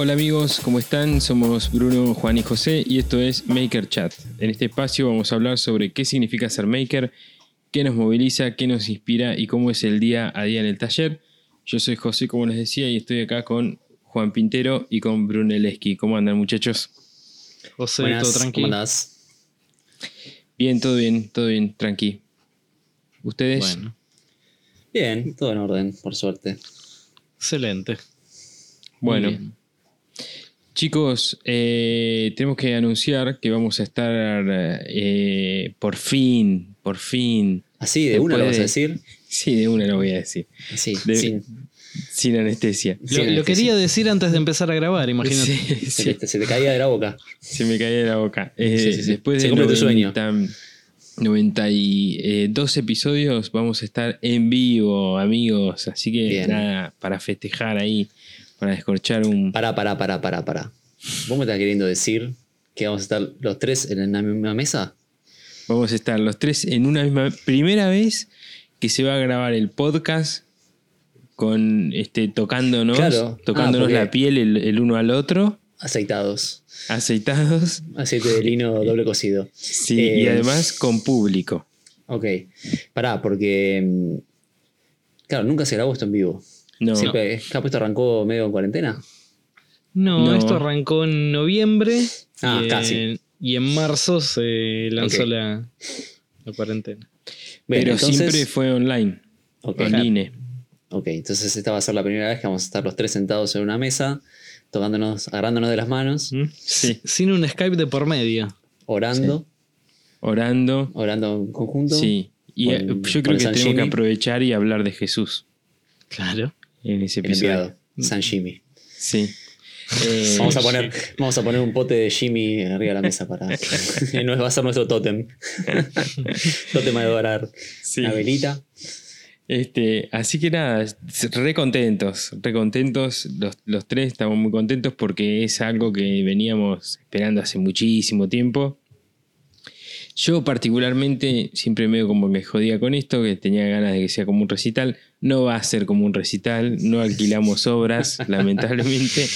Hola amigos, ¿cómo están? Somos Bruno, Juan y José y esto es Maker Chat. En este espacio vamos a hablar sobre qué significa ser maker, qué nos moviliza, qué nos inspira y cómo es el día a día en el taller. Yo soy José, como les decía, y estoy acá con Juan Pintero y con Brunelleschi. ¿Cómo andan muchachos? José, Buenas, todo ¿Cómo andás? Bien, todo bien, todo bien, tranqui. ¿Ustedes? Bueno, Bien, todo en orden, por suerte. excelente. Bueno, Muy bien. Chicos, eh, tenemos que anunciar que vamos a estar eh, por fin, por fin. Así, de una lo vas a de- decir. Sí, de una lo voy a decir. Así, De- sin, Sin anestesia. Lo, sin lo anestesia. quería decir antes de empezar a grabar, imagínate. Sí, Se, sí, te, se te caía de la boca. se me caía de la boca. Eh, Sí, sí, sí. Después Se de cumple tu sueño. 90 92 episodios vamos a estar en vivo, amigos. Así que Bien. nada, para festejar ahí, para descorchar un... Pará, pará, pará, pará, pará. ¿Vos me estás queriendo decir que vamos a estar los tres en la misma mesa? Vamos a estar los tres en una misma... Primera vez que se va a grabar el podcast con este tocándonos, Claro. tocándonos Ah, porque- la piel el, el uno al otro, Aceitados. aceitados, Aceite de lino doble cocido. sí, y Eh, además con público. Ok. Pará, porque. mm, Claro, nunca se grabó esto en vivo. No, Siempre, capaz esto arrancó medio en cuarentena. No, No. esto arrancó en noviembre Ah, y, en, casi. y en marzo se lanzó la, la cuarentena. Pero entonces- siempre fue online, Ok. online. Ok, entonces esta va a ser la primera vez que vamos a estar los tres sentados en una mesa, tocándonos, agarrándonos de las manos, ¿Mm? Sí, Sin un Skype de por medio. orando, orando. orando en conjunto. Sí, y Con- eh, yo creo que San tenemos que aprovechar y hablar de Jesús Claro. En ese El episodio. enviado, San Jimmy. Sí. Eh, Vamos a, poner, vamos a poner un pote de Jimmy arriba de la mesa para. va a ser nuestro tótem. tótem a adorar. sí. Una velita. Este, así que nada, re contentos, re contentos, los, los tres estamos muy contentos porque es algo que veníamos esperando hace muchísimo tiempo. Yo particularmente siempre medio como me jodía con esto, que tenía ganas de que sea como un recital. No va a ser como un recital, no alquilamos obras, lamentablemente.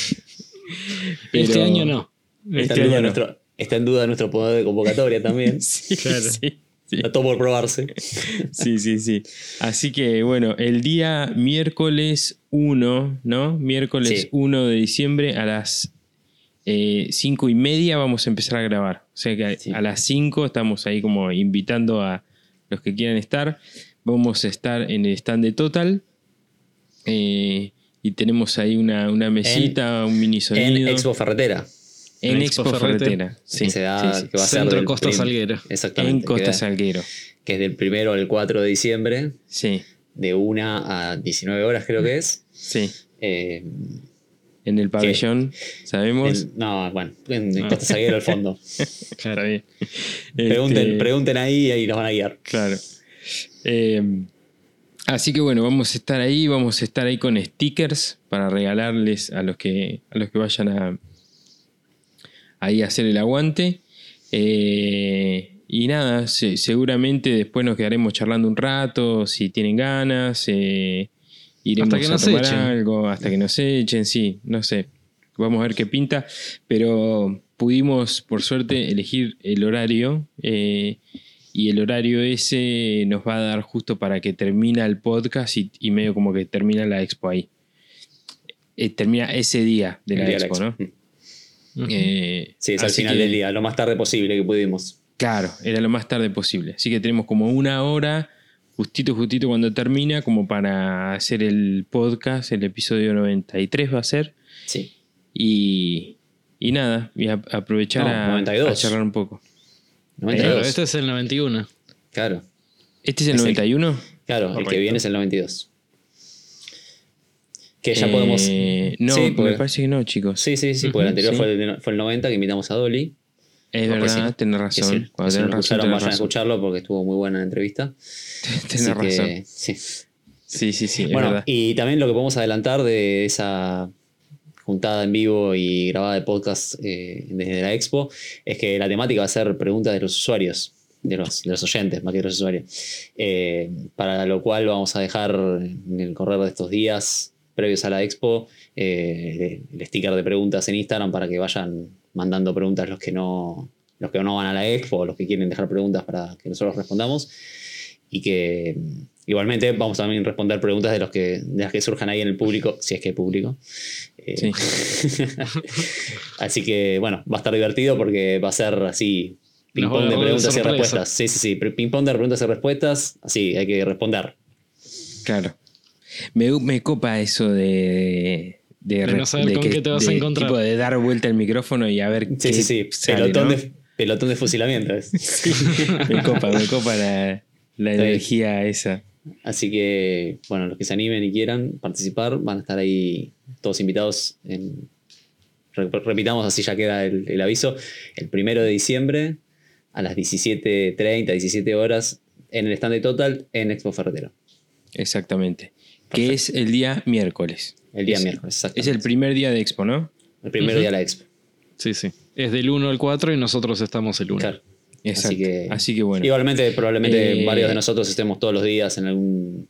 Este año no. Está, Este en duda año no. está en duda nuestro poder de convocatoria también. Sí, Claro. sí, sí. Está todo por probarse. Sí, sí, sí. Así que bueno, el día miércoles 1, ¿no? Miércoles Sí. 1 de diciembre a las 5 y media vamos a empezar a grabar. O sea que Sí. a las 5 estamos ahí como invitando a los que quieran estar. Vamos a estar en el stand de Total. eh, y tenemos ahí una, una mesita, un mini sonido. En Expo Ferretera. En En Expo Expo Ferretera. Ferretera. Sí, que, se da- sí, sí. que va a ser Centro del Costa Salguero. Exactamente. En Costa que, Salguero. que es del primero al 4 de diciembre, Sí, de 1 a 19 horas creo que es. sí. Eh, En el pabellón, ¿sabemos? en- no, bueno, en, en Ah. Costa Salguero al fondo. Está bien. Pregunten, Este, pregunten ahí y ahí nos van a guiar. Claro. Eh, así que bueno, vamos a estar ahí, vamos a estar ahí con stickers para regalarles a los que, a los que vayan a ahí a hacer el aguante. Eh, y nada, se- seguramente después nos quedaremos charlando un rato, si tienen ganas, eh, iremos Hasta que a nos tomar echen. algo, hasta que nos echen, sí, no sé. Vamos a ver qué pinta, pero pudimos, por suerte, elegir el horario. eh, y el horario ese nos va a dar justo para que termina el podcast y, y medio como que termina la expo ahí. Eh, termina ese día de la día de expo, la ¿no? expo. Ujú. Eh, Sí, es al final que- del día, lo más tarde posible que pudimos. Claro, era lo más tarde posible. Así que tenemos como una hora, justito, justito cuando termina, como para hacer el podcast, el episodio 93 va a ser. Sí. Y, y nada, y a- aprovechar No, a, 92. a charlar un poco. 92. Claro, este es el 91. Claro, ¿Este es el Es el- 91? claro, el que viene es el 92. Que ya Eh, podemos. No, Sí, me porque- parece que no, chicos. Sí, sí, sí, porque el anterior sí. fue, el, fue el 90 que invitamos a Dolly. Es verdad, sí, tenés razón. que Cuando si tenés no razón, escucharon, tenés vayan a escucharlo porque estuvo muy buena la entrevista. Tenés Así que, razón. sí. Sí, sí, sí, Bueno, y también lo que podemos adelantar de esa juntada en vivo y grabada de podcast eh, desde la expo es que la temática va a ser preguntas de los usuarios, de los, de los oyentes, más que de los usuarios. Eh, para lo cual vamos a dejar en el correr de estos días previos a la expo, eh, el sticker de preguntas en Instagram para que vayan mandando preguntas los que no, los que no van a la expo los que quieren dejar preguntas para que nosotros respondamos. Y que mm, igualmente vamos también a responder preguntas de, los que, de las que surjan ahí en el público, si es que hay público. Eh, así que bueno, va a estar divertido porque va a ser así ping-pong de preguntas y respuestas. Sí, sí, sí, ping-pong de preguntas y respuestas, así, hay que responder. Claro. Me, me copa eso de. De, no saber con qué te vas a encontrar. Tipo de dar vuelta el micrófono y a ver. Sí, qué sí, sí. pelotón, de, pelotón de fusilamiento. Sí, me copa, me copa la, la energía esa. Así que, bueno, los que se animen y quieran participar van a estar ahí todos invitados en. Repitamos, así ya queda el, el aviso. El primero de diciembre a las 17.30, 17 horas en el stand de Total en Expo Ferretero. Exactamente. Que es el día miércoles. El día es, miércoles, exacto. Es el primer día de Expo, ¿no? El primer día de la Expo. Sí, sí. Es del 1 al 4 y nosotros estamos el 1. Claro. Exacto. Así que, Así que bueno. Igualmente, probablemente eh, varios de nosotros estemos todos los días en algún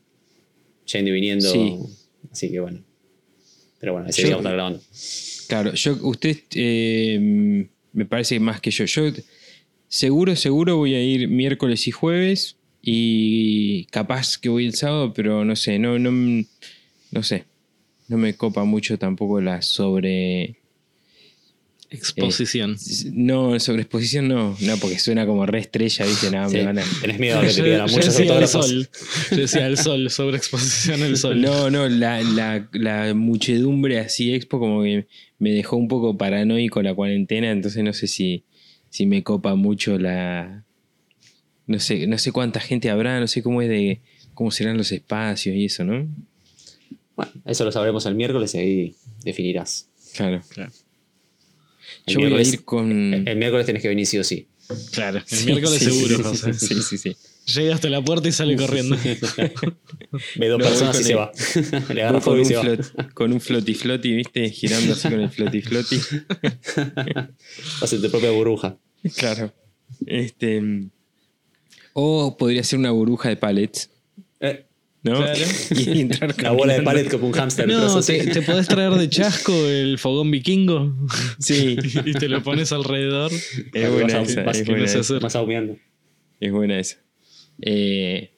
yendo y viniendo. Sí. Así que bueno. Pero bueno, ese día vamos a estar grabando. Claro, yo, usted eh, me parece más que yo. Yo seguro, seguro voy a ir miércoles y jueves. Y capaz que voy el sábado, pero no sé, no, no, no sé. No me copa mucho tampoco la sobre. Exposición. Eh, no, sobre exposición no. No, porque suena como re estrella, ¿viste? Nada, sí. me van a. Tenés miedo a que te pidan muchos decía el autógrafos. sol. Yo decía el sol, sobre exposición el sol. No, no, la, la, la muchedumbre así expo como que me dejó un poco paranoico la cuarentena, entonces no sé si, si me copa mucho la. No sé, no sé cuánta gente habrá, no sé cómo es de. cómo serán los espacios y eso, ¿no? Bueno, eso lo sabremos el miércoles y ahí definirás. Claro. Claro. El Yo voy a miércoles- ir con. El, el miércoles tenés que venir sí o sí. Claro. El Sí, miércoles sí, seguro, sí, José. Sí, sí, sí. Llega hasta la puerta y sale corriendo. Ve dos No, personas y se va. Le agarra con fuego y un, se va. flot, con un floti floti, ¿viste? Girando así con el floti floti. Hace tu propia burbuja. Claro. Este. O podría ser una burbuja de pallets, Eh, ¿no? Claro. Y entrar la bola de palet como un hámster. No, te, te podés traer de chasco el fogón vikingo Sí, y te lo pones alrededor. es buena Vas esa. vas- Es que buena esa. Es buena esa. Eh,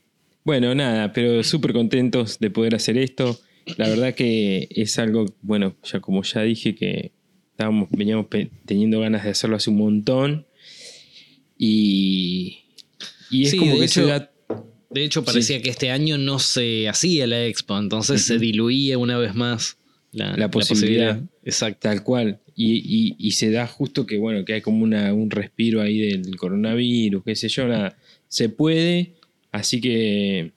bueno, nada, pero súper contentos de poder hacer esto. La verdad que es algo, bueno, ya como ya dije, que estábamos, veníamos teniendo ganas de hacerlo hace un montón. Y, y es Sí, como que hecho, se da. De hecho, parecía que este año no se hacía la expo, entonces se diluía una vez más la, La posibilidad. Exacto. Tal cual. Y, y- y se da justo que, bueno, que hay como una, un respiro ahí del coronavirus, qué sé yo, nada. Se puede, así que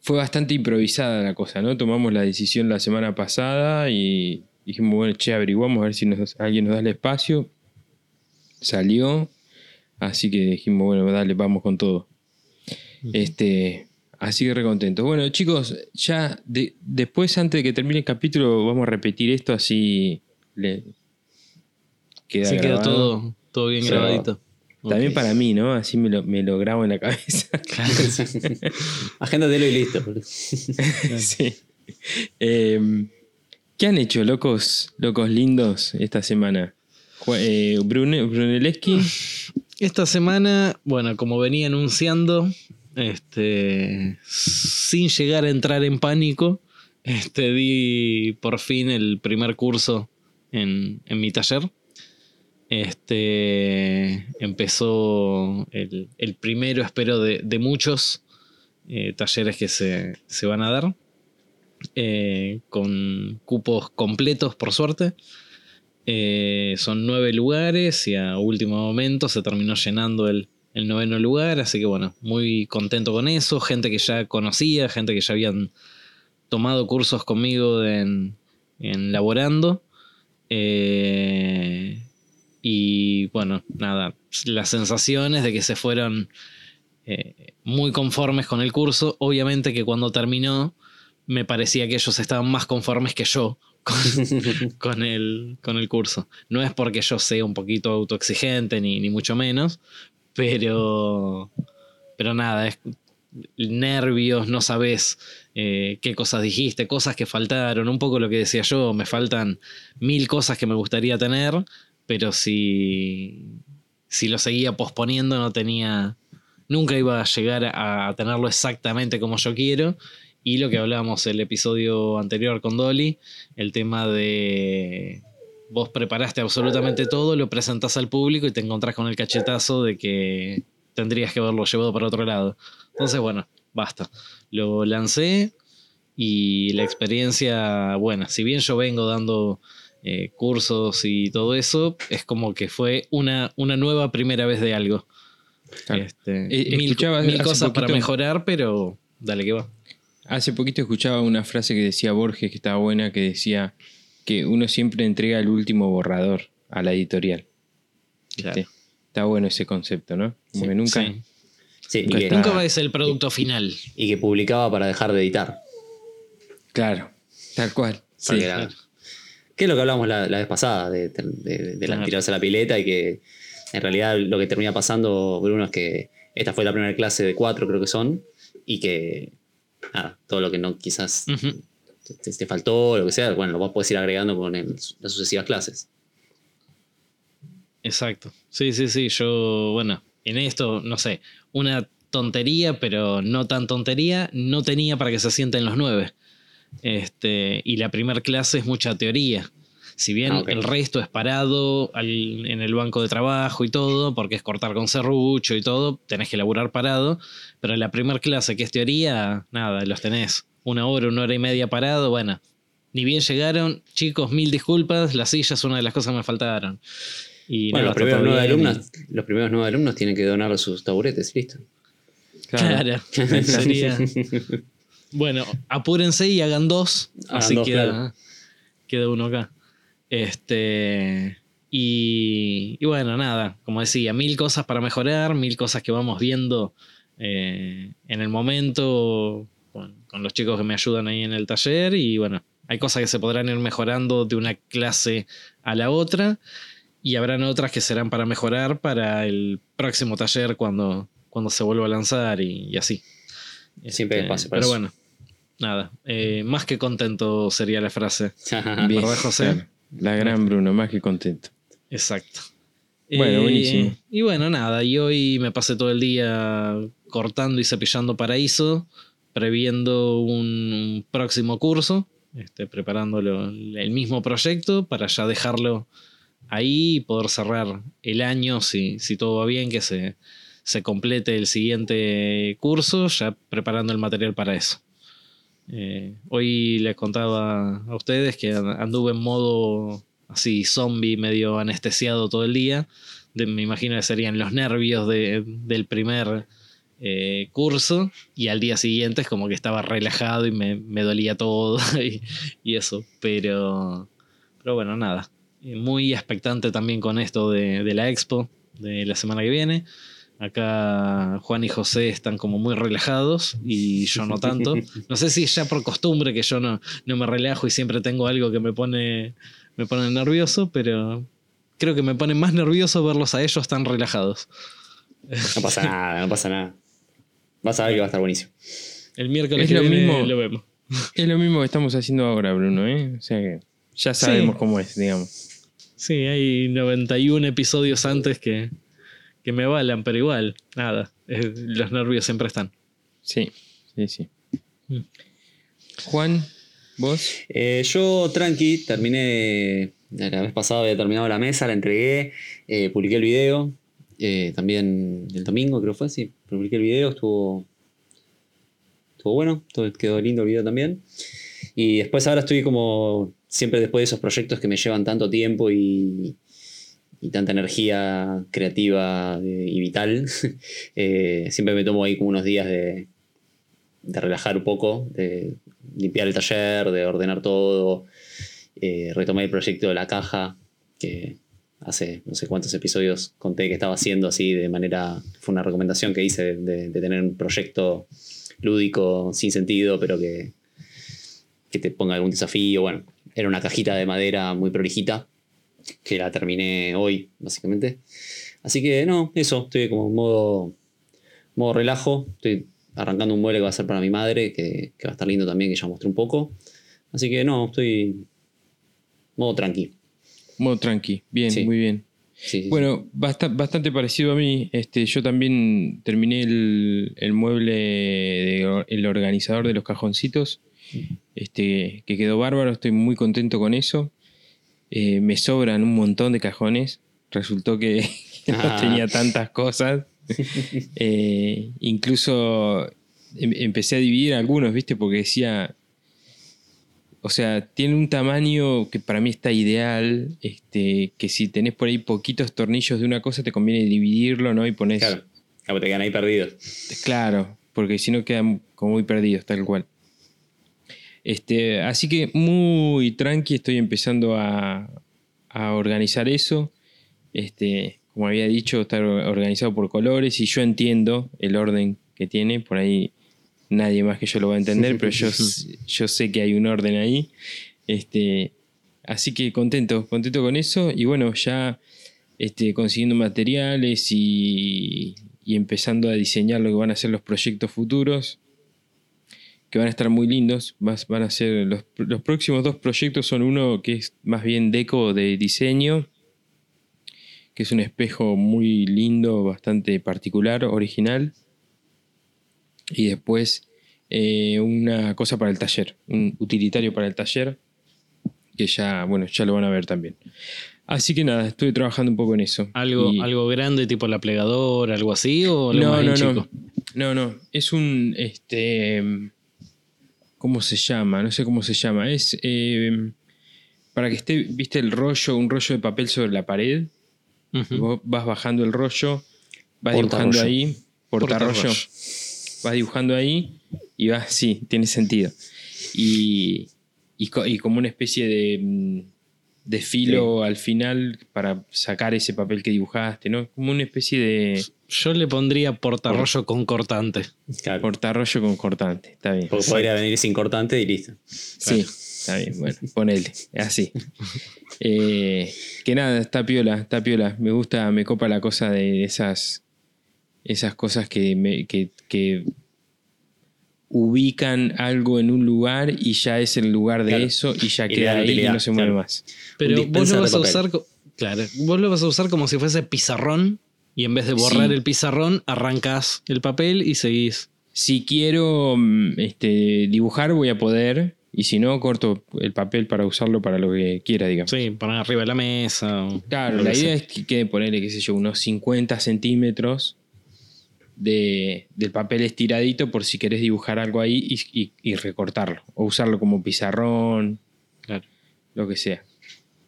fue bastante improvisada la cosa, ¿no? Tomamos la decisión la semana pasada y dijimos, bueno, che, averiguamos a ver si nos- alguien nos da el espacio. Salió, así que dijimos, bueno, dale, vamos con todo. Este, así que recontentos. Bueno, chicos, ya de- después, antes de que termine el capítulo, vamos a repetir esto así le queda Se queda todo, todo bien Sí. grabadito. También para mí, ¿no? Así me lo, me lo grabo en la cabeza. Agéndatelo y listo. sí. Eh, ¿Qué han hecho, locos, locos lindos, esta semana? Eh, Brune, Brunelleschi, Esta semana, bueno, como venía anunciando, este, sin llegar a entrar en pánico, este, di por fin el primer curso en, en mi taller. Este, empezó el, el primero, espero, de, de muchos eh, talleres que se, se van a dar, eh, con cupos completos, por suerte. Eh, son nueve lugares y a último momento se terminó llenando el, el noveno lugar, así que bueno, muy contento con eso. Gente que ya conocía, gente que ya habían tomado cursos conmigo en, en laborando. Eh, y bueno, nada, las sensaciones de que se fueron eh, muy conformes con el curso. Obviamente que cuando terminó me parecía que ellos estaban más conformes que yo con, con el, con el curso. No es porque yo sea un poquito autoexigente, ni, ni mucho menos, pero, pero nada, es nervios, no sabes eh, qué cosas dijiste, cosas que faltaron, un poco lo que decía yo, me faltan mil cosas que me gustaría tener, pero si, si lo seguía posponiendo no tenía, nunca iba a llegar a tenerlo exactamente como yo quiero. Y lo que hablábamos el episodio anterior con Dolly, el tema de vos preparaste absolutamente todo, lo presentás al público y te encontrás con el cachetazo de que tendrías que haberlo llevado para otro lado. Entonces, bueno, basta. Lo lancé y la experiencia, bueno, si bien yo vengo dando eh, cursos y todo eso, es como que fue una, una nueva primera vez de algo. Este, Eh, mil, cosas para mejorar, pero dale que va. Hace poquito escuchaba una frase que decía Borges que estaba buena, que decía que uno siempre entrega el último borrador a la editorial. Claro. Está bueno ese concepto, ¿no? Como que nunca. Sí. Sí, y, Nunca que, Nunca va a ser el producto final. y que publicaba para dejar de editar. Claro, tal cual. Sí, era- que es lo que hablábamos la, la vez pasada, de, de- de- de la- Claro. tirarse a la pileta y que en realidad lo que termina pasando, Bruno, es que esta fue la primera clase de cuatro, creo que son, y que nada, todo lo que no quizás. Te, te faltó lo que sea, bueno, lo podés ir agregando con el- las sucesivas clases. Exacto. Sí, sí, sí. Yo, bueno, en esto, no sé, una tontería, pero no tan tontería, no tenía para que se sienten los nueve. Este, y la primera clase es mucha teoría. Si bien Ah, el resto es parado al- en el banco de trabajo y todo, porque es cortar con serrucho y todo, tenés que laburar parado. Pero la primera clase, que es teoría, nada, los tenés una hora, una hora y media parado. Bueno, ni bien llegaron, chicos, mil disculpas, la silla es una de las cosas que me faltaron. Y bueno, los primeros, nueve y- alumnos, los primeros nueve alumnos tienen que donar sus taburetes, listo. Claro, sería. Bueno, apúrense y hagan dos. Hagan así dos, queda, claro. queda uno acá. Este. Y, y bueno, nada, como decía, mil cosas para mejorar, mil cosas que vamos viendo eh, en el momento con, con los chicos que me ayudan ahí en el taller. Y bueno, hay cosas que se podrán ir mejorando de una clase a la otra. Y habrán otras que serán para mejorar para el próximo taller cuando, cuando se vuelva a lanzar y, y así. Siempre Este, espacio para Pero eso. bueno, nada. eh, más que contento sería la frase. Bien, ¿Verdad, José? La gran Bruno, más que contento. Exacto. Bueno, Eh, buenísimo. Y bueno, nada. Y hoy me pasé todo el día cortando y cepillando paraíso, previendo un próximo curso, este, preparándolo el mismo proyecto para ya dejarlo ahí y poder cerrar el año si, si todo va bien, que se, se complete el siguiente curso, ya preparando el material para eso. Eh, hoy les contaba a ustedes que anduve en modo así zombie, medio anestesiado todo el día. De- me imagino que serían los nervios de- del primer eh, curso y al día siguiente es como que estaba relajado y me, me dolía todo y, y eso. Pero, pero bueno, nada. Eh, Muy expectante también con esto de, de la expo de la semana que viene. Acá Juan y José están como muy relajados y yo no tanto. No sé si es ya por costumbre que yo no, no me relajo y siempre tengo algo que me pone, me pone nervioso, pero creo que me pone más nervioso verlos a ellos tan relajados. No pasa nada, no pasa nada. Vas a ver que va a estar buenísimo. El miércoles Es que lo viene mismo. lo vemos. Es lo mismo que estamos haciendo ahora, Bruno, ¿eh? O sea que ya sabemos cómo es, digamos. Sí, hay 91 episodios antes que, que me avalan, pero igual, nada. los nervios siempre están. Sí, sí, sí. Mm. Juan, vos. Eh, yo, tranqui, terminé. La vez pasada había terminado la mesa, la entregué, eh, publiqué el video. Eh, también el domingo, creo fue, sí. Publiqué el video, estuvo. Estuvo bueno, quedó lindo el video también. Y después ahora estoy como. Siempre después de esos proyectos que me llevan tanto tiempo y, y tanta energía creativa y vital, eh, siempre me tomo ahí como unos días de, de relajar un poco, de limpiar el taller, de ordenar todo. Eh, retomé el proyecto de la caja, que hace no sé cuántos episodios conté que estaba haciendo así de manera. Fue una recomendación que hice de, tener un proyecto lúdico sin sentido, pero que, que te ponga algún desafío. Bueno, era una cajita de madera muy prolijita, que la terminé hoy, básicamente. Así que no, eso, estoy como en modo, modo relajo, estoy arrancando un mueble que va a ser para mi madre, que, que va a estar lindo también, que ya mostré un poco. Así que no, estoy modo tranqui. Modo tranqui. Bien, Sí. muy bien. Sí, Bueno, basta- bastante parecido a mí. Este, yo también terminé el, el mueble, de- el organizador de los cajoncitos, este, que quedó bárbaro. Estoy muy contento con eso. Eh, me sobran un montón de cajones. Resultó que no Ah. tenía tantas cosas. Eh, incluso em- empecé a dividir algunos, ¿viste? Porque decía, o sea, tiene un tamaño que para mí está ideal, este, que si tenés por ahí poquitos tornillos de una cosa, te conviene dividirlo, ¿no? Y pones... Claro, claro, te quedan ahí perdidos. Claro, porque si no quedan como muy perdidos, tal cual. Este, así que muy tranqui, estoy empezando a, a organizar eso. Este, como había dicho, está organizado por colores y yo entiendo el orden que tiene. Por ahí nadie más que yo lo va a entender, pero yo, yo sé que hay un orden ahí. Este, así que contento, contento con eso. Y bueno, ya este, consiguiendo materiales y, y empezando a diseñar lo que van a ser los proyectos futuros, que van a estar muy lindos. Vas- van a ser los, los próximos dos proyectos son uno que es más bien deco de diseño, que es un espejo muy lindo, bastante particular, original. Y después eh, una cosa para el taller, un utilitario para el taller, que ya, bueno, ya lo van a ver también. Así que nada, estoy trabajando un poco en eso. ¿Algo, Y- algo grande tipo la plegadora, algo así? ¿O algo no, más no, chico? no. No, no. Es un. Este. ¿Cómo se llama? No sé cómo se llama. Es. eh, para que esté, viste el rollo, un rollo de papel sobre la pared. Vos vas bajando el rollo, vas Portarrollo. dibujando ahí. Portarrollo. Portarrollo. Vas dibujando ahí y vas. Sí, tiene sentido. Y. Y, co- y como una especie de. mm, De filo al final para sacar ese papel que dibujaste, ¿no? Como una especie de. Yo le pondría portarrollo con cortante. Claro. Portarrollo con cortante, está bien. Porque podría venir sin cortante y listo. Sí, está bien, bueno, ponele, así. Eh, que nada, está piola, está piola. Me gusta, me copa la cosa de esas, esas cosas que, me- que, que ubican algo en un lugar y ya es el lugar de Claro. eso y ya Y queda dan ahí y utilidad, no se mueve claro. más. Pero vos lo vas a usar. Claro, vos lo vas a usar como si fuese pizarrón. Y en vez de borrar Sí. el pizarrón, arrancas el papel y seguís. Si quiero mm, este, dibujar, voy a poder. Y si no, corto el papel para usarlo para lo que quiera, digamos. Sí, poner arriba de la mesa. o Claro, la idea sea. es que quede ponerle, qué sé yo, unos 50 centímetros de, del papel estiradito por si querés dibujar algo ahí y, y- y recortarlo. O usarlo como pizarrón, Claro. lo que sea.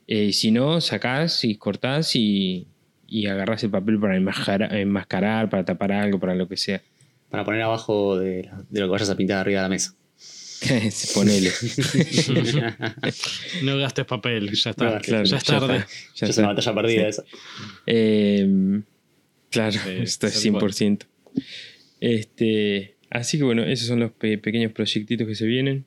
Eh, si no, sacás y cortás y, y agarrás el papel para enmascarar, enmascarar, para tapar algo, para lo que sea. Para poner abajo de, la- de lo que vayas a pintar arriba de la mesa. Ponele. No gastes papel, ya está. No, Claro, ya es tarde. está, ya Ya es una batalla perdida esa. Eh, claro, Sí, esto es tal cual. 100%. Este, así que bueno, esos son los pe- pequeños proyectitos que se vienen.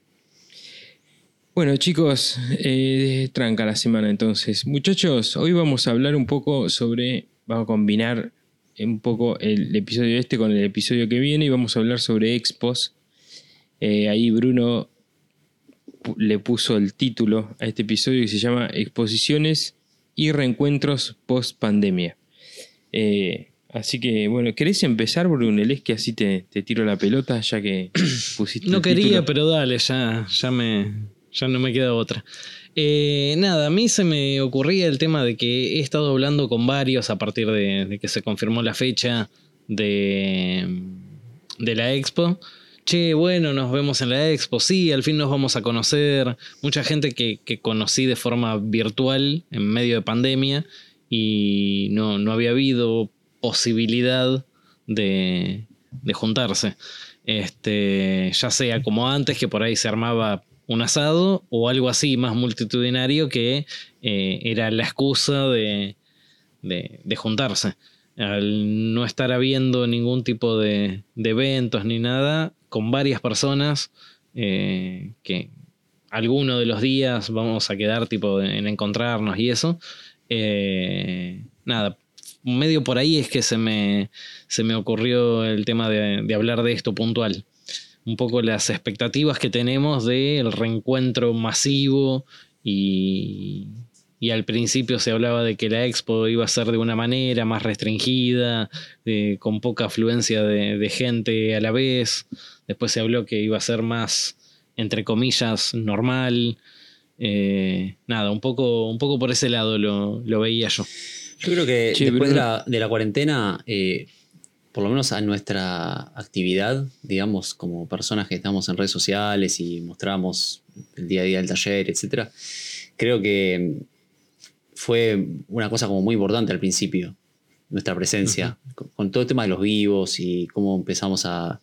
Bueno, chicos, eh, tranca la semana entonces. Muchachos, hoy vamos a hablar un poco sobre. Vamos a combinar un poco el episodio este con el episodio que viene y vamos a hablar sobre expos. Eh, ahí Bruno le puso el título a este episodio que se llama Exposiciones y reencuentros post pandemia. Así que, bueno, ¿querés empezar, Brunel? que así te, te tiro la pelota ya que pusiste. No el quería, pero dale, ya, ya me. Ya no me queda otra. Eh, nada, a mí se me ocurría el tema de que he estado hablando con varios a partir de, de que se confirmó la fecha de, de la expo. Che, bueno, nos vemos en la expo, sí, al fin nos vamos a conocer. Mucha gente que, que conocí de forma virtual en medio de pandemia y no, no había habido posibilidad de, de juntarse. Este, ya sea como antes, que por ahí se armaba un asado, o algo así más multitudinario que eh, era la excusa de, de, juntarse. Al no estar habiendo ningún tipo de, de eventos ni nada, con varias personas, eh, que alguno de los días vamos a quedar tipo en encontrarnos y eso, eh, nada, medio por ahí es que se me, se me ocurrió el tema de, de hablar de esto puntual. Un poco las expectativas que tenemos del reencuentro masivo y, y al principio se hablaba de que la expo iba a ser de una manera más restringida, con poca afluencia de, gente a la vez. Después se habló que iba a ser más, entre comillas, normal. Eh, nada, un poco, un poco por ese lado lo, veía yo. Yo creo que después de la, cuarentena, eh, por lo menos a nuestra actividad, digamos, como personas que estamos en redes sociales y mostramos el día a día del taller, etc., creo que fue una cosa como muy importante al principio, nuestra presencia, con, todo el tema de los vivos y cómo empezamos a,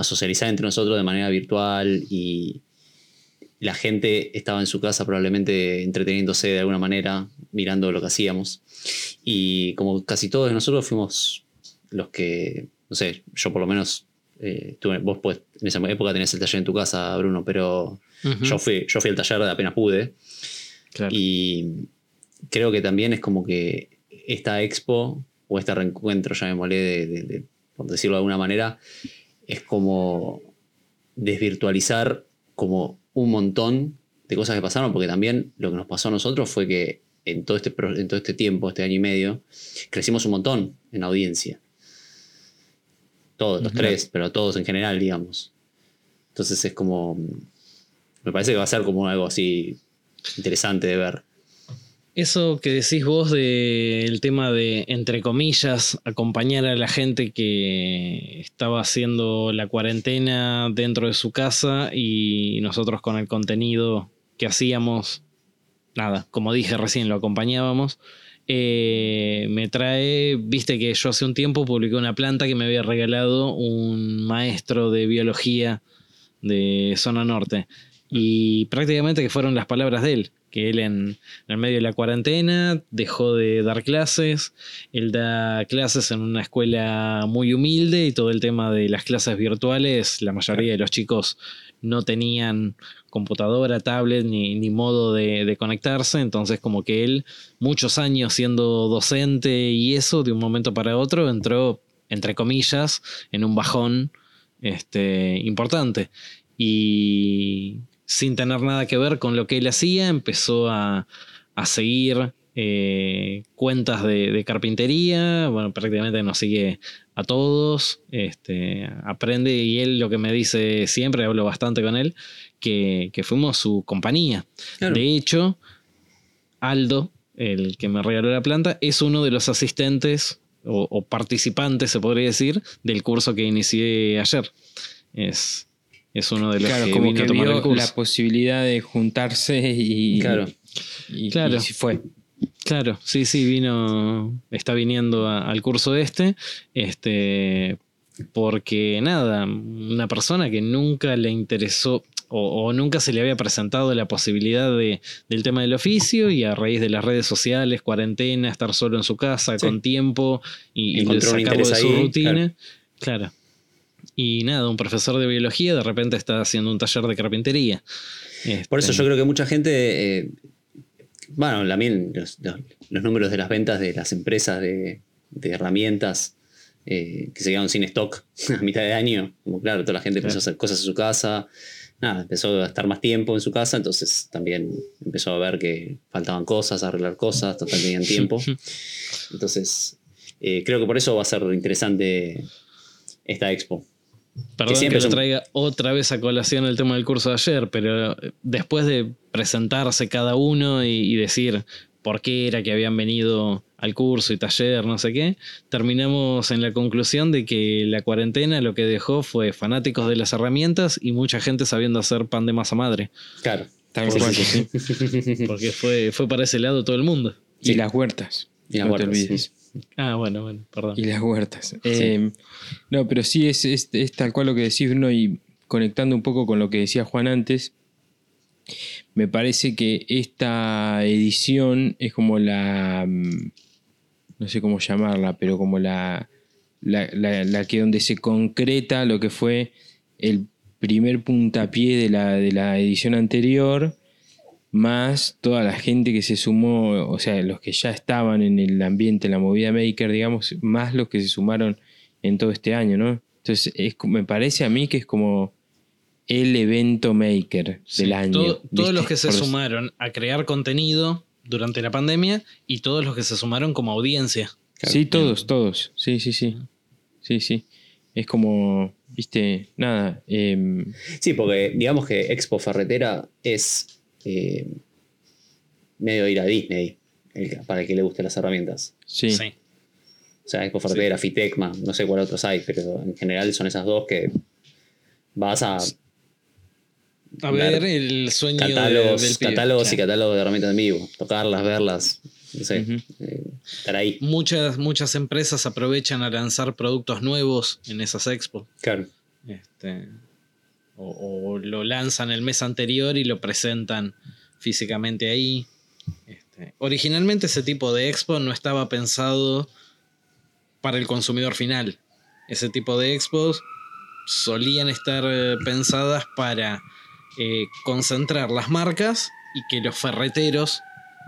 socializar entre nosotros de manera virtual y la gente estaba en su casa probablemente entreteniéndose de alguna manera, mirando lo que hacíamos. Y como casi todos nosotros fuimos los que, no sé, yo por lo menos, eh, vos pues, en esa época tenías el taller en tu casa, Bruno, pero yo, fui, yo fui al taller de apenas pude. Y creo que también es como que esta expo o este reencuentro, ya me molé de, por decirlo de alguna manera, es como desvirtualizar como un montón de cosas que pasaron, porque también lo que nos pasó a nosotros fue que en todo este, en todo este tiempo, este año y medio, crecimos un montón en audiencia. Todos, los tres, pero todos en general, digamos. Entonces es como. Me parece que va a ser como algo así interesante de ver. Eso que decís vos del tema de, entre comillas, acompañar a la gente que estaba haciendo la cuarentena dentro de su casa y nosotros con el contenido que hacíamos, nada, como dije recién, lo acompañábamos. Eh, me trae, viste que yo hace un tiempo publiqué una planta que me había regalado un maestro de biología de zona norte. Y prácticamente que fueron las palabras de él que él en, el medio de la cuarentena dejó de dar clases, él da clases en una escuela muy humilde y todo el tema de las clases virtuales, la mayoría de los chicos no tenían computadora, tablet ni, modo de, conectarse, entonces como que él muchos años siendo docente y eso de un momento para otro entró, entre comillas, en un bajón este, importante. Y sin tener nada que ver con lo que él hacía, empezó a, seguir eh, cuentas de, carpintería, bueno, prácticamente nos sigue a todos, este, aprende y él lo que me dice siempre, hablo bastante con él, que, fuimos su compañía. De hecho, Aldo, el que me regaló la planta, es uno de los asistentes o, o participantes, se podría decir, del curso que inicié ayer. Es, es uno de los claro, que como que vio la posibilidad de juntarse y, claro. y, claro. fue. Claro, sí, sí, vino, está viniendo al curso este, este, porque nada, una persona que nunca le interesó o, nunca se le había presentado la posibilidad de, del tema del oficio y a raíz de las redes sociales, cuarentena, estar solo en su casa con tiempo y, y sacarlo de su rutina. claro. Y nada, un profesor de biología de repente está haciendo un taller de carpintería. Por eso este, yo creo que mucha gente, eh, bueno, también los, números de las ventas de las empresas de, herramientas eh, que se quedaron sin stock a mitad de año, como claro, toda la gente empezó a hacer cosas en su casa, nada, empezó a estar más tiempo en su casa, entonces también empezó a ver que faltaban cosas, a arreglar cosas, total tenían tiempo. Entonces, eh, creo que por eso va a ser interesante esta expo. Perdón que, lo traiga otra vez a colación el tema del curso de ayer, pero después de presentarse cada uno y, decir por qué era que habían venido al curso y taller, no sé qué, terminamos en la conclusión de que la cuarentena lo que dejó fue fanáticos de las herramientas y mucha gente sabiendo hacer pan de masa madre. Claro. Porque, fue, fue para ese lado todo el mundo. Y las huertas. Y las huertas. Ah, bueno, bueno, perdón. Y las huertas. Eh, no, pero sí es, es, tal cual lo que decís, Bruno, y conectando un poco con lo que decía Juan antes, me parece que esta edición es como la. Mm, no sé cómo llamarla, pero como la. La, que donde se concreta lo que fue el primer puntapié de la, de la edición anterior más toda la gente que se sumó, o sea, los que ya estaban en el ambiente, la movida maker, digamos, más los que se sumaron en todo este año, ¿no? Entonces, es, me parece a mí que es como el evento maker Sí, del año. todo- todos los que se Por- sumaron a crear contenido durante la pandemia y todos los que se sumaron como audiencia. Sí, todos, todos. Sí, sí, sí. Sí, sí. Es como, viste, nada. em, Sí, porque digamos que Expo Ferretera es eh, medio ir a Disney el- para el que le gusten las herramientas. sí. Sí. O sea, Expo Ferretera, Fitecma, no sé cuál otros hay, pero en general son esas dos que vas a A Ver ver, el sueño de- del pibe. catálogos y Claro. catálogos de herramientas en vivo, tocarlas, verlas, no sé, eh, estar ahí. Muchas, muchas empresas aprovechan a lanzar productos nuevos en esas expos. Claro. Este, o, o lo lanzan el mes anterior y lo presentan físicamente ahí. Este, originalmente ese tipo de expo no estaba pensado para el consumidor final. Ese tipo de expos solían estar eh, pensadas para eh, concentrar las marcas y que los ferreteros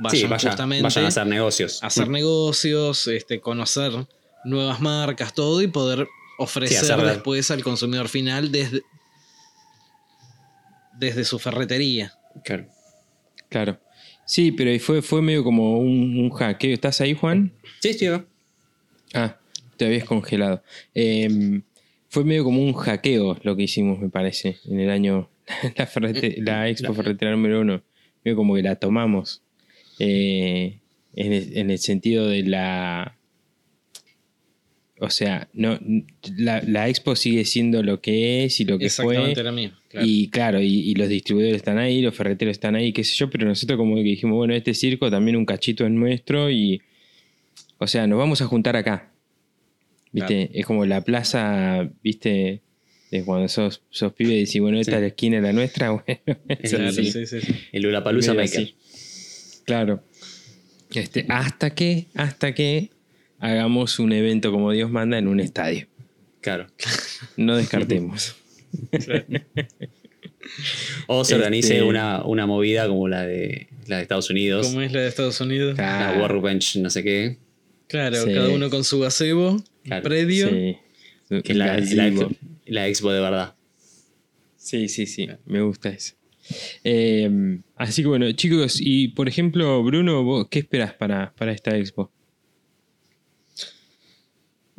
vayan Sí, vaya- justamente vayan a hacer negocios. a hacer negocios, este, conocer nuevas marcas, todo y poder ofrecer Sí, después al consumidor final desde, desde su ferretería. Claro. Claro. Sí, pero fue, fue medio como un, un hackeo. ¿Estás ahí, Juan? Sí, sí. Ah, te habías congelado. Em, fue medio como un hackeo lo que hicimos, me parece, en el año. La, ferrete- la Expo Ferretera número uno. Medio como que la tomamos. eh, en, el, en el sentido de la. O sea, no, la, la Expo sigue siendo lo que es y lo que fue. Exactamente era mío. claro. Y claro, y, y los distribuidores están ahí, los ferreteros están ahí, qué sé yo, pero nosotros como que dijimos, bueno, este circo también un cachito es nuestro y, o sea, nos vamos a juntar acá. ¿Viste? Es como la plaza, ¿viste? De cuando sos, sos pibe y decís, bueno, esta Sí. es la esquina es la nuestra, bueno, es Claro, así. sí, sí, sí. El Ulapalooza Medio Maker. así. Claro. Este, hasta que, hasta que hagamos un evento como Dios manda en un estadio. Claro. No descartemos. O se organice Este- una, una movida como la de, la de Estados Unidos. ¿Cómo es la de Estados Unidos? Claro. La Workbench, no sé qué. Claro, Sí. cada uno con su gazebo, Claro. predio. Sí. Que es la, la, expo, la expo de verdad. Sí, sí, sí, me gusta eso. Eh, así que bueno, chicos, y por ejemplo, Bruno, ¿vos ¿qué esperas para, para esta expo?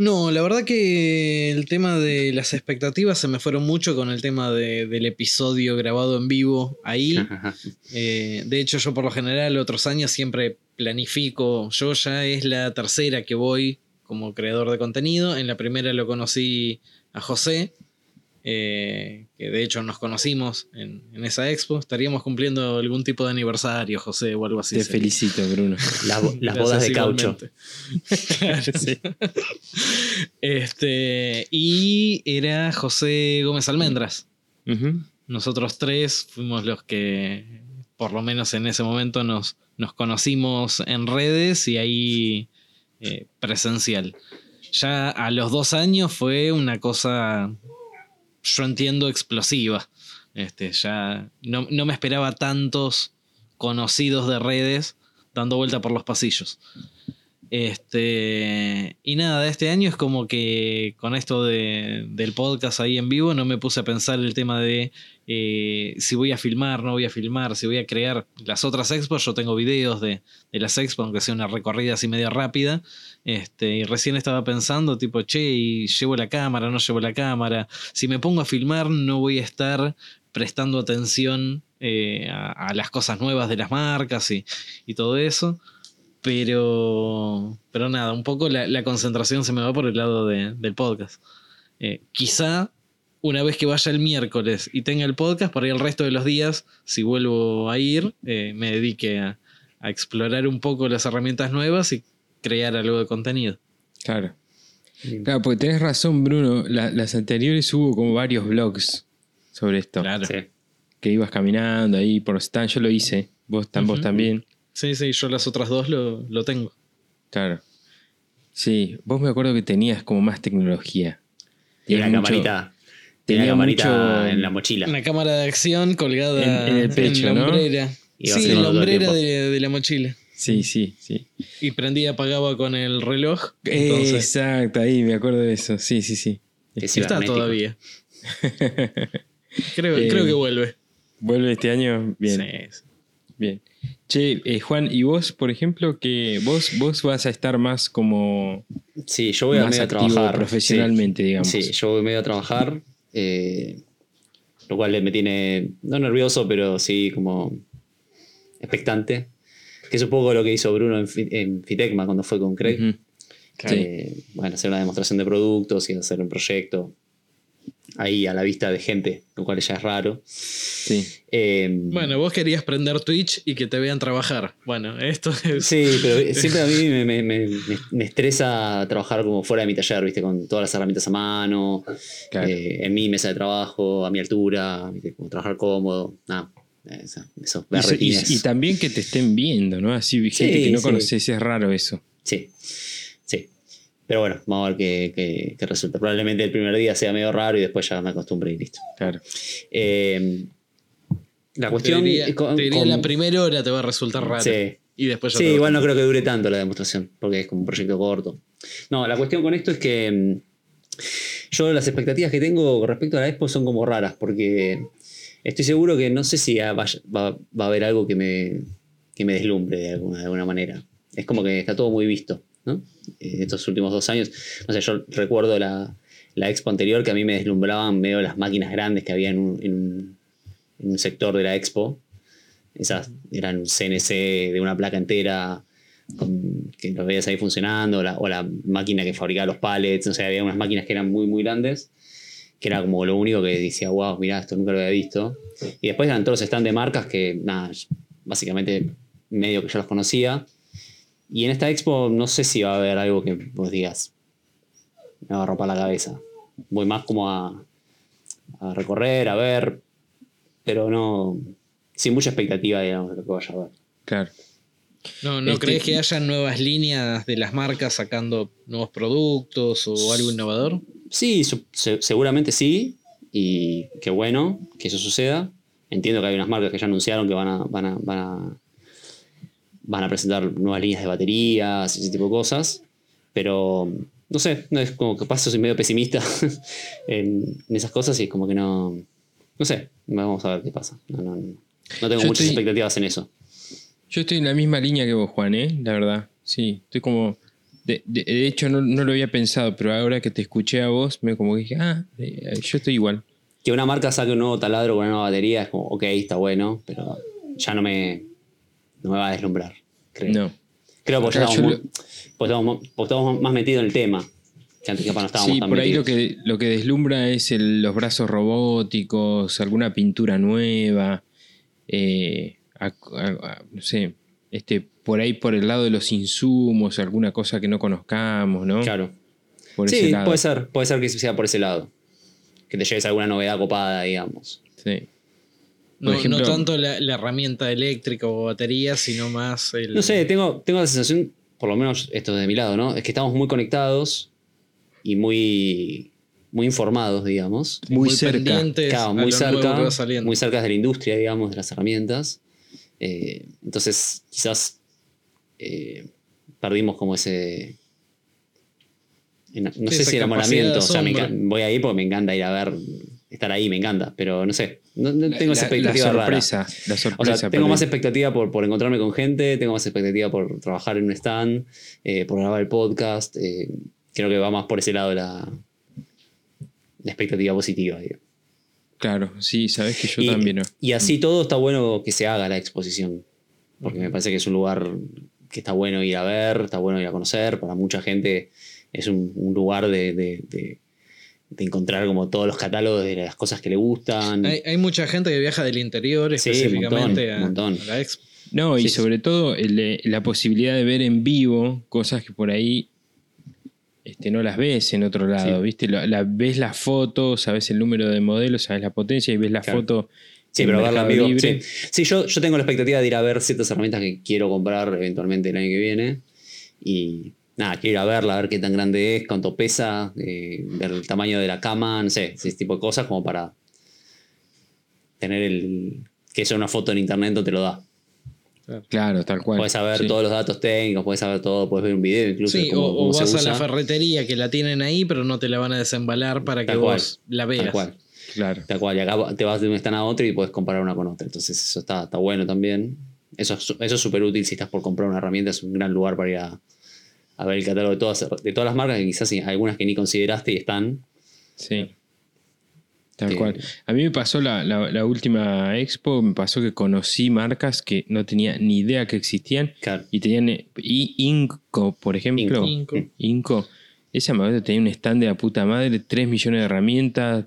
No, la verdad que el tema de las expectativas se me fueron mucho con el tema de- del episodio grabado en vivo ahí. Eh, de hecho, yo por lo general otros años siempre planifico. Yo ya es la tercera que voy como creador de contenido. En la primera lo conocí a José, eh, que de hecho nos conocimos en, en esa expo. Estaríamos cumpliendo algún tipo de aniversario, José, o algo así. Te sería. felicito, Bruno. Las, las bodas de caucho. Claro, sí. Este, y era José Gómez Almendras. Nosotros tres fuimos los que, por lo menos en ese momento, nos, nos conocimos en redes y ahí eh, presencial. Ya a los dos años fue una cosa, yo entiendo, explosiva. Este, ya no, no me esperaba tantos conocidos de redes dando vuelta por los pasillos. Este, y nada, este año es como que con esto de- del podcast ahí en vivo no me puse a pensar el tema de eh, si voy a filmar, no voy a filmar, si voy a crear las otras expos. Yo tengo videos de, de las expos, aunque sea una recorrida así media rápida. Este, y recién estaba pensando, tipo, che, y llevo la cámara, no llevo la cámara. Si me pongo a filmar, no voy a estar prestando atención eh, a, a las cosas nuevas de las marcas y, y todo eso. Pero, pero nada, un poco la, la concentración se me va por el lado de- del podcast. Eh, quizá una vez que vaya el miércoles y tenga el podcast, por ahí el resto de los días, si vuelvo a ir, eh, me dedique a, a explorar un poco las herramientas nuevas y crear algo de contenido. Claro. Claro, porque tenés razón, Bruno. La- las anteriores hubo como varios vlogs sobre esto. Claro. Sí. Que ibas caminando ahí por stand. Yo lo hice. Vos, tam- vos también. Sí, sí, yo las otras dos lo, lo tengo. Claro. Sí, vos me acuerdo que tenías como más tecnología. Y la mucho- camarita. tenía la camarita mucho- en la mochila. Una cámara de acción colgada En- en el pecho, la ¿no? hombrera. Sí, haciendo la hombrera de, de la mochila. Sí, sí, sí. Y prendía, apagaba con el reloj. Entonces, Exacto, ahí me acuerdo de eso. Sí, sí, sí. Que está cibernético. todavía. creo, Eh, creo que vuelve. ¿Vuelve este año? Bien, Sí. Bien. Che, eh, Juan, ¿y vos, por ejemplo, que vos, vos vas a estar más como Sí, yo voy a medio a trabajar. profesionalmente, digamos? Sí, sí, yo voy medio a trabajar. eh, lo cual me tiene, no nervioso, pero sí como expectante. Que es un poco lo que hizo Bruno en, en Fitecma cuando fue con Craig. Sí. Eh, bueno, hacer una demostración de productos y hacer un proyecto ahí a la vista de gente, lo cual ya es raro. Sí. Eh, Bueno, vos querías prender Twitch y que te vean trabajar. Bueno, esto es. Sí, pero siempre a mí me, me- me- estresa trabajar como fuera de mi taller, ¿viste? Con todas las herramientas a mano, Claro. eh, en mi mesa de trabajo, a mi altura, ¿viste? Como trabajar cómodo. Nada, eso, esos Y, so- y- y también que te estén viendo, ¿no? Así, gente Sí, que no sí. conoces, es raro eso. Sí, sí. Pero bueno, vamos a ver qué, qué- qué resulta. Probablemente el primer día sea medio raro y después ya me acostumbre y listo. Claro. Eh, la Te cuestión. diría, con- te diría con- la primera hora te va a resultar raro. Sí. Y después ya Sí, te igual no creo que dure tanto la demostración, porque es como un proyecto corto. No, la cuestión con esto es que mm, yo las expectativas que tengo con respecto a la expo son como raras, porque estoy seguro que no sé si va, va- va a haber algo que me, que me deslumbre de alguna, de alguna manera. Es como que está todo muy visto, ¿no? Eh, estos últimos dos años, no sé, yo recuerdo la, la expo anterior que a mí me deslumbraban medio las máquinas grandes que había en un, en un- en un sector de la expo. Esas eran CNC de una placa entera con- que lo veías ahí funcionando, la, o la máquina que fabricaba los pallets, o sea, había unas máquinas que eran muy, muy grandes, que era como lo único que decía, wow, mirá, esto nunca lo había visto. Y después eran todos los stands de marcas que, nada, básicamente medio que yo los conocía. Y en esta expo no sé si va a haber algo que vos digas, me va a romper la cabeza. Voy más como a, a recorrer, a ver, pero no, sin mucha expectativa, digamos, de lo que vaya a ver. Claro. No, ¿no Este- crees que haya nuevas líneas de las marcas sacando nuevos productos o algo innovador? Sí, su- se- seguramente sí, y qué bueno que eso suceda. Entiendo que hay unas marcas que ya anunciaron que van a, van a, van a, van a presentar nuevas líneas de baterías, ese tipo de cosas, pero no sé, no es como que paso, soy medio pesimista en, en esas cosas y es como que no, no sé, vamos a ver qué pasa. No, no, no. No tengo Yo muchas estoy- expectativas en eso. Yo estoy en la misma línea que vos, Juan, ¿eh? La verdad. Sí, estoy como... De, de- de hecho, no, no lo había pensado, pero ahora que te escuché a vos, me como que dije, ah, eh, yo estoy igual. Que una marca saque un nuevo taladro con una nueva batería es como, ok, está bueno, pero ya no me, no me va a deslumbrar, creo. No. Creo porque ya estamos más metidos en el tema. Que antes capaz no estábamos Sí, tan por ahí lo que, lo que deslumbra es el- los brazos robóticos, alguna pintura nueva, eh, a- a- a- no sé, este, por ahí por el lado de los insumos, alguna cosa que no conozcamos, ¿no? Claro. Por ese Sí, lado. puede ser, puede ser que sea por ese lado. Que te lleves alguna novedad copada, digamos. Sí. No, ejemplo- no tanto la, la herramienta eléctrica o batería, sino más el. No sé, tengo, tengo la sensación, por lo menos esto de mi lado, ¿no? Es que estamos muy conectados y muy, muy informados, digamos. Muy cerca. pendientes Claro, muy cerca, muy cerca de la industria, digamos, de las herramientas. Eh, entonces, quizás eh, perdimos como ese. No Sí, sé si capacidad enamoramiento, de o sea, me voy ahí porque me encanta ir a ver, estar ahí, me encanta, pero no sé, no, no tengo esa La- la, expectativa rara. sorpresa, la O sorpresa. sea, tengo más expectativa por, por encontrarme con gente, tengo más expectativa por trabajar en un stand, eh, por grabar el podcast. eh, creo que va más por ese lado la, la expectativa positiva. Claro, sí, sabes que yo y, también. ¿no? y así todo está bueno que se haga la exposición, porque me parece que es un lugar que está bueno ir a ver, está bueno ir a conocer, para mucha gente es un, un lugar de, de- de- de encontrar como todos los catálogos de las cosas que le gustan. Hay, hay mucha gente que viaja del interior Sí, un específicamente montón, a, un montón. a la expo. No, y Sí, sobre todo el la posibilidad de ver en vivo cosas que por ahí este, no las ves en otro lado, Sí. ¿viste? La, la- ves las fotos, sabes el número de modelos, sabes la potencia y ves la Claro. foto. Sí, pero verla vivo. Libre. Sí, Sí, yo, yo tengo la expectativa de ir a ver ciertas herramientas que quiero comprar eventualmente el año que viene. Y nada, quiero ir a verla, a ver qué tan grande es, cuánto pesa, eh, ver el tamaño de la cama, no sé, ese tipo de cosas como para tener el. que eso una foto en internet no te lo da. Claro, tal cual. Puedes saber Sí. todos los datos técnicos, puedes saber todo, puedes ver un video incluso. Sí, cómo, o, cómo o se vas a la ferretería que la tienen ahí, pero no te la van a desembalar para Tal que cual. vos la veas. Tal cual. Claro. Tal cual. Y acá te vas de un stand a otro y puedes comparar una con otra. Entonces eso está, está bueno también. Eso, eso es súper útil si estás por comprar una herramienta. Es un gran lugar para ir a, a ver el catálogo de todas, de todas las marcas que quizás hay algunas que ni consideraste y están. Sí. Tal Que- cual. A mí me pasó la, la- la última expo, me pasó que conocí marcas que no tenía ni idea que existían Claro. y tenían eh, y Inco, por ejemplo. Inco. Inco. Esa madre tenía un stand de la puta madre, 3 millones de herramientas,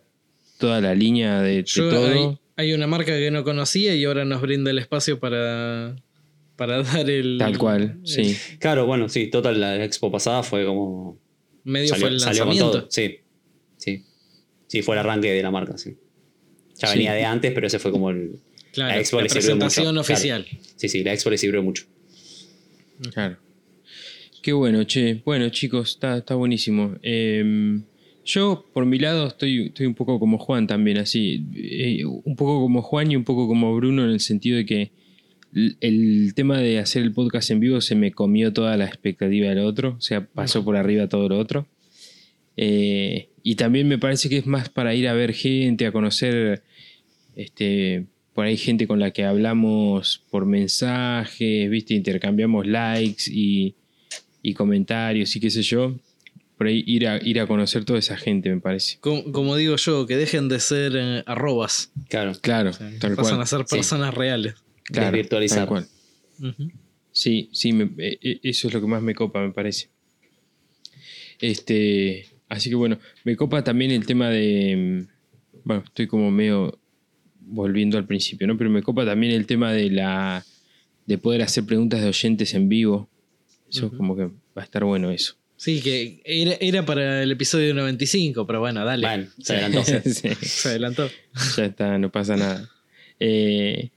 toda la línea de, de Yo, todo. hay, hay una marca que no conocía y ahora nos brinda el espacio para, para dar el. Tal cual, el- sí. Claro, bueno, sí, total, la expo pasada fue como. Medio Salió, fue el salió con lanzamiento. todo. Sí. Sí. Sí, fue el arranque de la marca, sí. Ya Sí. venía de antes, pero ese fue como el. Claro, La la, expo sirvió presentación mucho, oficial. Sí, sí, la expo le sirvió mucho. Claro. Qué bueno, che. Bueno, chicos, está, está buenísimo. Eh, yo, por mi lado, estoy, estoy un poco como Juan también, así. Eh, un poco como Juan y un poco como Bruno en el sentido de que el tema de hacer el podcast en vivo se me comió toda la expectativa del otro. O sea, pasó por arriba todo lo otro. Eh, y también me parece que es más para ir a ver gente, a conocer este, por ahí gente con la que hablamos por mensajes, ¿viste? Intercambiamos likes y, y comentarios y qué sé yo. Por ahí ir a, ir a conocer toda esa gente, me parece. Como, como digo yo, que dejen de ser eh, arrobas. Claro. Claro, tal Pasan cual. a ser Sí. personas reales. Claro, desvirtualizar. tal cual. Sí, sí, me- eh, eh, eso es lo que más me copa, me parece. Este, así que bueno, me copa también el tema de, mm, bueno, estoy como medio volviendo al principio, ¿no? Pero me copa también el tema de la, de poder hacer preguntas de oyentes en vivo. Eso Ujú. como que va a estar bueno eso. Sí, que era, era para el episodio 95, pero bueno, dale. Bueno, se adelantó. Sí. Se adelantó. ya está, no pasa nada. Eh,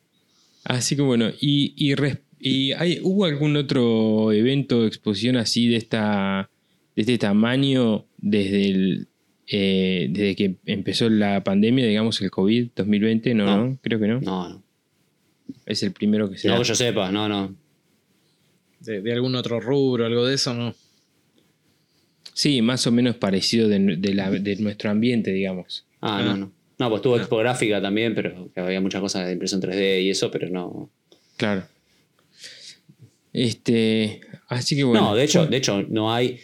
así que bueno, y, y, res- y hay, ¿hubo algún otro evento o exposición así de esta de este tamaño desde el eh, desde que empezó la pandemia, digamos el COVID 2020? No, No. no, creo que no. No, no. Es el primero que se No da. que yo sepa, no, no. De, de algún otro rubro, algo de eso, ¿no? Sí, más o menos parecido de, de la- de nuestro ambiente, digamos. Ah, Ah. no, no. No, pues tuvo expográfica también, pero que había muchas cosas de impresión 3D y eso, pero no. Claro. Este, así que bueno. no, de hecho, de hecho, no hay.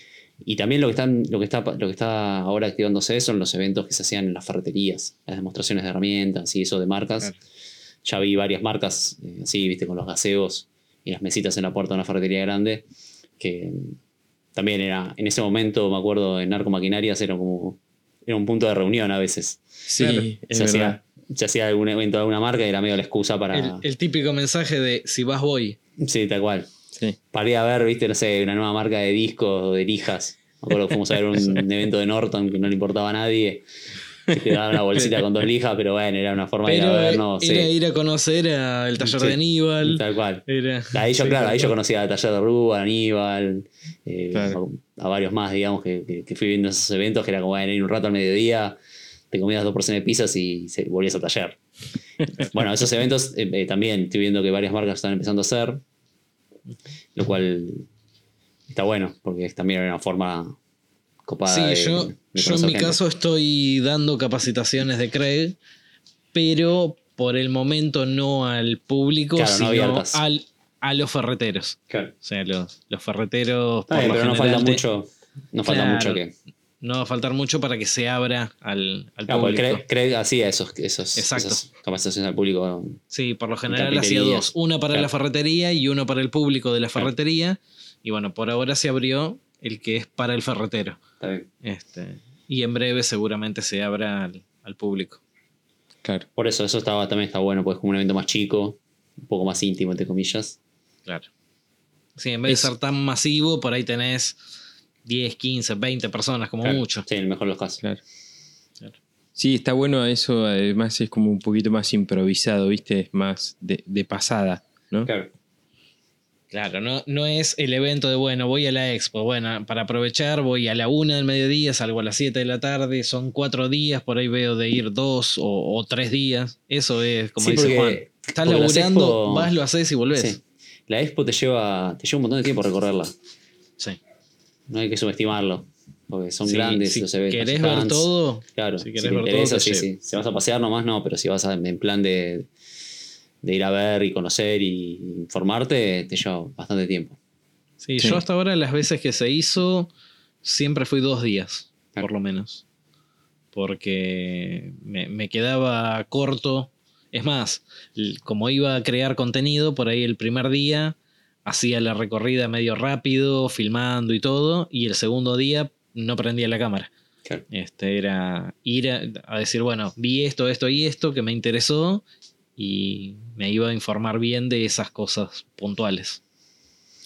Y también lo que, están, lo, que está, lo que está ahora activándose son los eventos que se hacían en las ferreterías, las demostraciones de herramientas y eso de marcas. Claro. Ya vi varias marcas eh, así, viste, con los gaseos y las mesitas en la puerta de una ferretería grande, que también era, en ese momento, me acuerdo, en Narco Maquinarias era como, era un punto de reunión a veces. sí, es se, verdad. hacía, se hacía algún evento de alguna marca y era medio la excusa para... El, el típico mensaje de si vas, voy. Sí, tal cual. Sí. Para ir a ver, viste, no sé, una nueva marca de discos o de lijas. Me acuerdo que fuimos a ver un evento de Norton que no le importaba a nadie. que Te daban una bolsita con dos lijas, pero bueno, era una forma de ir a Pero vernos. era sí, ir a conocer al taller Sí. de Aníbal. tal cual. Era, Ahí yo, Sí, claro, ahí yo conocía a Taller de Rúa, a Aníbal, eh, Claro. A, varios más, digamos, que, que- que fui viendo esos eventos, que era como, bueno, ir un rato al mediodía, te comías dos porciones de pizzas y se, volvías al taller. bueno, esos eventos eh, eh, también estoy viendo que varias marcas están empezando a hacer, lo cual está bueno, porque es también una forma copada Sí, de- yo, de yo en mi gente. caso estoy dando capacitaciones de Craig, pero por el momento no al público, Claro, no sino abiertas. al, a los ferreteros. Claro. O sea, los, los ferreteros. Por lo pero no falta mucho, no falta Claro. mucho que... No va a faltar mucho para que se abra al, al Claro, porque público. Craig, Craig hacía esos, esos, Exacto. esas capacitaciones al público. Sí, por lo general hacía dos. Una para la ferretería y uno para el público de la ferretería. Y bueno, por ahora se abrió el que es para el ferretero. Está bien. Este, y en breve seguramente se abra al, al público. Claro. Por eso, eso estaba, también está bueno, pues como un evento más chico, un poco más íntimo, entre comillas. Claro. Sí, en vez Es- de ser tan masivo, por ahí tenés 10, 15, 20 personas como Claro. mucho. Sí, en el mejor los casos. Claro. Claro. Sí, está bueno eso, además es como un poquito más improvisado, ¿viste? Es más de, de pasada, ¿no? Claro. Claro, no, no es el evento de, bueno, voy a la expo. Bueno, para aprovechar, voy a la una del mediodía, salgo a las 7 de la tarde, son cuatro días, por ahí veo de ir dos o, o tres días. Eso es, como Sí, dice porque- Juan. Estás laburando, expo- vas, lo haces y volvés. Sí. La expo te lleva, te lleva un montón de tiempo recorrerla. Sí. No hay que subestimarlo. Porque son Sí, grandes si los eventos. querés ver stands. todo, Claro, si si, querés te ver todo, interesa, te sí, sí. Si vas a pasear nomás, no, pero si vas a- en plan de, de ir a ver y conocer y informarte, te lleva bastante tiempo. Sí, Sí. yo hasta ahora las veces que se hizo siempre fui dos días, Claro. por lo menos. Porque me, me quedaba corto. Es más, como iba a crear contenido, por ahí el primer día hacía la recorrida medio rápido, filmando y todo, y el segundo día no prendía la cámara. Claro. Este era ir a, a decir, bueno, vi esto, esto y esto que me interesó y me iba a informar bien de esas cosas puntuales.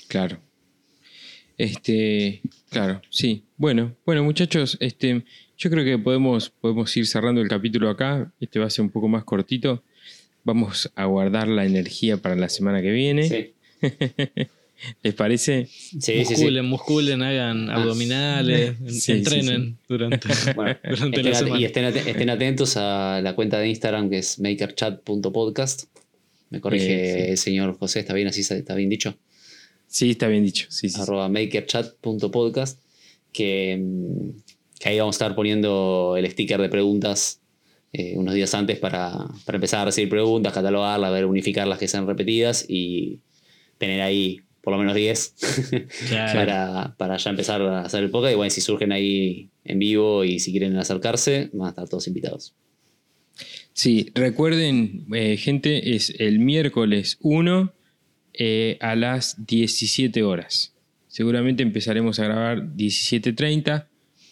Claro. Este, claro, sí. Bueno, bueno, muchachos, este, yo creo que podemos, podemos ir cerrando el capítulo acá. Este va a ser un poco más cortito. Vamos a guardar la energía para la semana que viene. Sí, ¿Les parece? sí, sí. sí. musculen, musculen, hagan Ah. abdominales, en- Sí, sí, entrenen durante, Bueno, durante estén la semana. y estén, at- estén atentos a la cuenta de Instagram que es makerchat.podcast. Me corrige Eh, sí. el señor José, ¿está bien así? ¿Está bien dicho? Sí, está bien dicho. Sí, sí, sí. arroba makerchat.podcast, que, mm, que ahí vamos a estar poniendo el sticker de preguntas eh, unos días antes para, para empezar a recibir preguntas, catalogarlas, ver, unificar las que sean repetidas y tener ahí por lo menos 10 Claro. para, para ya empezar a hacer el podcast. Y bueno, si surgen ahí en vivo y si quieren acercarse, van a estar todos invitados. Sí, recuerden, eh, gente, es el miércoles 1 eh, a las 17 horas. Seguramente empezaremos a grabar 17.30,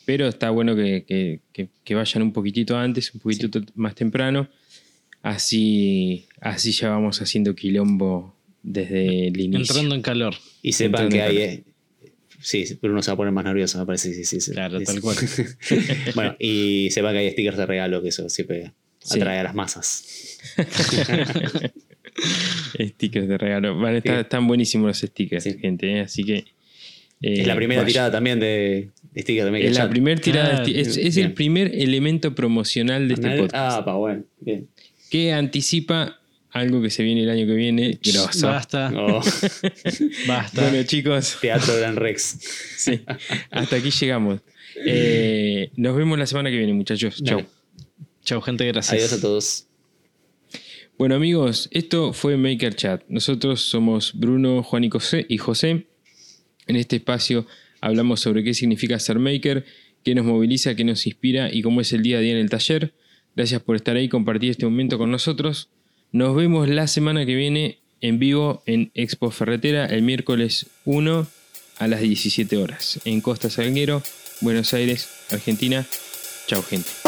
pero está bueno que, que- que- que vayan un poquitito antes, un poquitito más temprano. Así, así ya vamos haciendo quilombo desde el inicio. Entrando en calor. Y sepan Entrando que hay... eh, sí, Bruno se va a poner más nervioso, me parece. Sí, sí, sí. Claro, Es- tal cual. bueno, y sepan que hay stickers de regalo, que eso siempre Sí. atrae a las masas. Stickers de regalo. Sí. Están buenísimos los stickers, Sí. gente. eh, Así que. Eh, es la primera vayan. tirada también de, stickers de Make Es la Chat. primera tirada. Ah, es el primer elemento promocional de este Ah, podcast. pa, bueno, bien. que anticipa algo que se viene el año que viene. Grosso. Basta, Oh, basta. Bueno, chicos, teatro Gran Rex. sí, hasta aquí llegamos. Eh, nos vemos la semana que viene, muchachos. Chau. Dale. Chau, gente, gracias. Adiós a todos. Bueno, amigos, esto fue Maker Chat. Nosotros somos Bruno, Juan y José, y José. En este espacio hablamos sobre qué significa ser maker, qué nos moviliza, qué nos inspira y cómo es el día a día en el taller. Gracias por estar ahí y compartir este momento con nosotros. Nos vemos la semana que viene en vivo en Expo Ferretera el miércoles 1 a las 17 horas en Costa Salguero, Buenos Aires, Argentina. Chau, gente.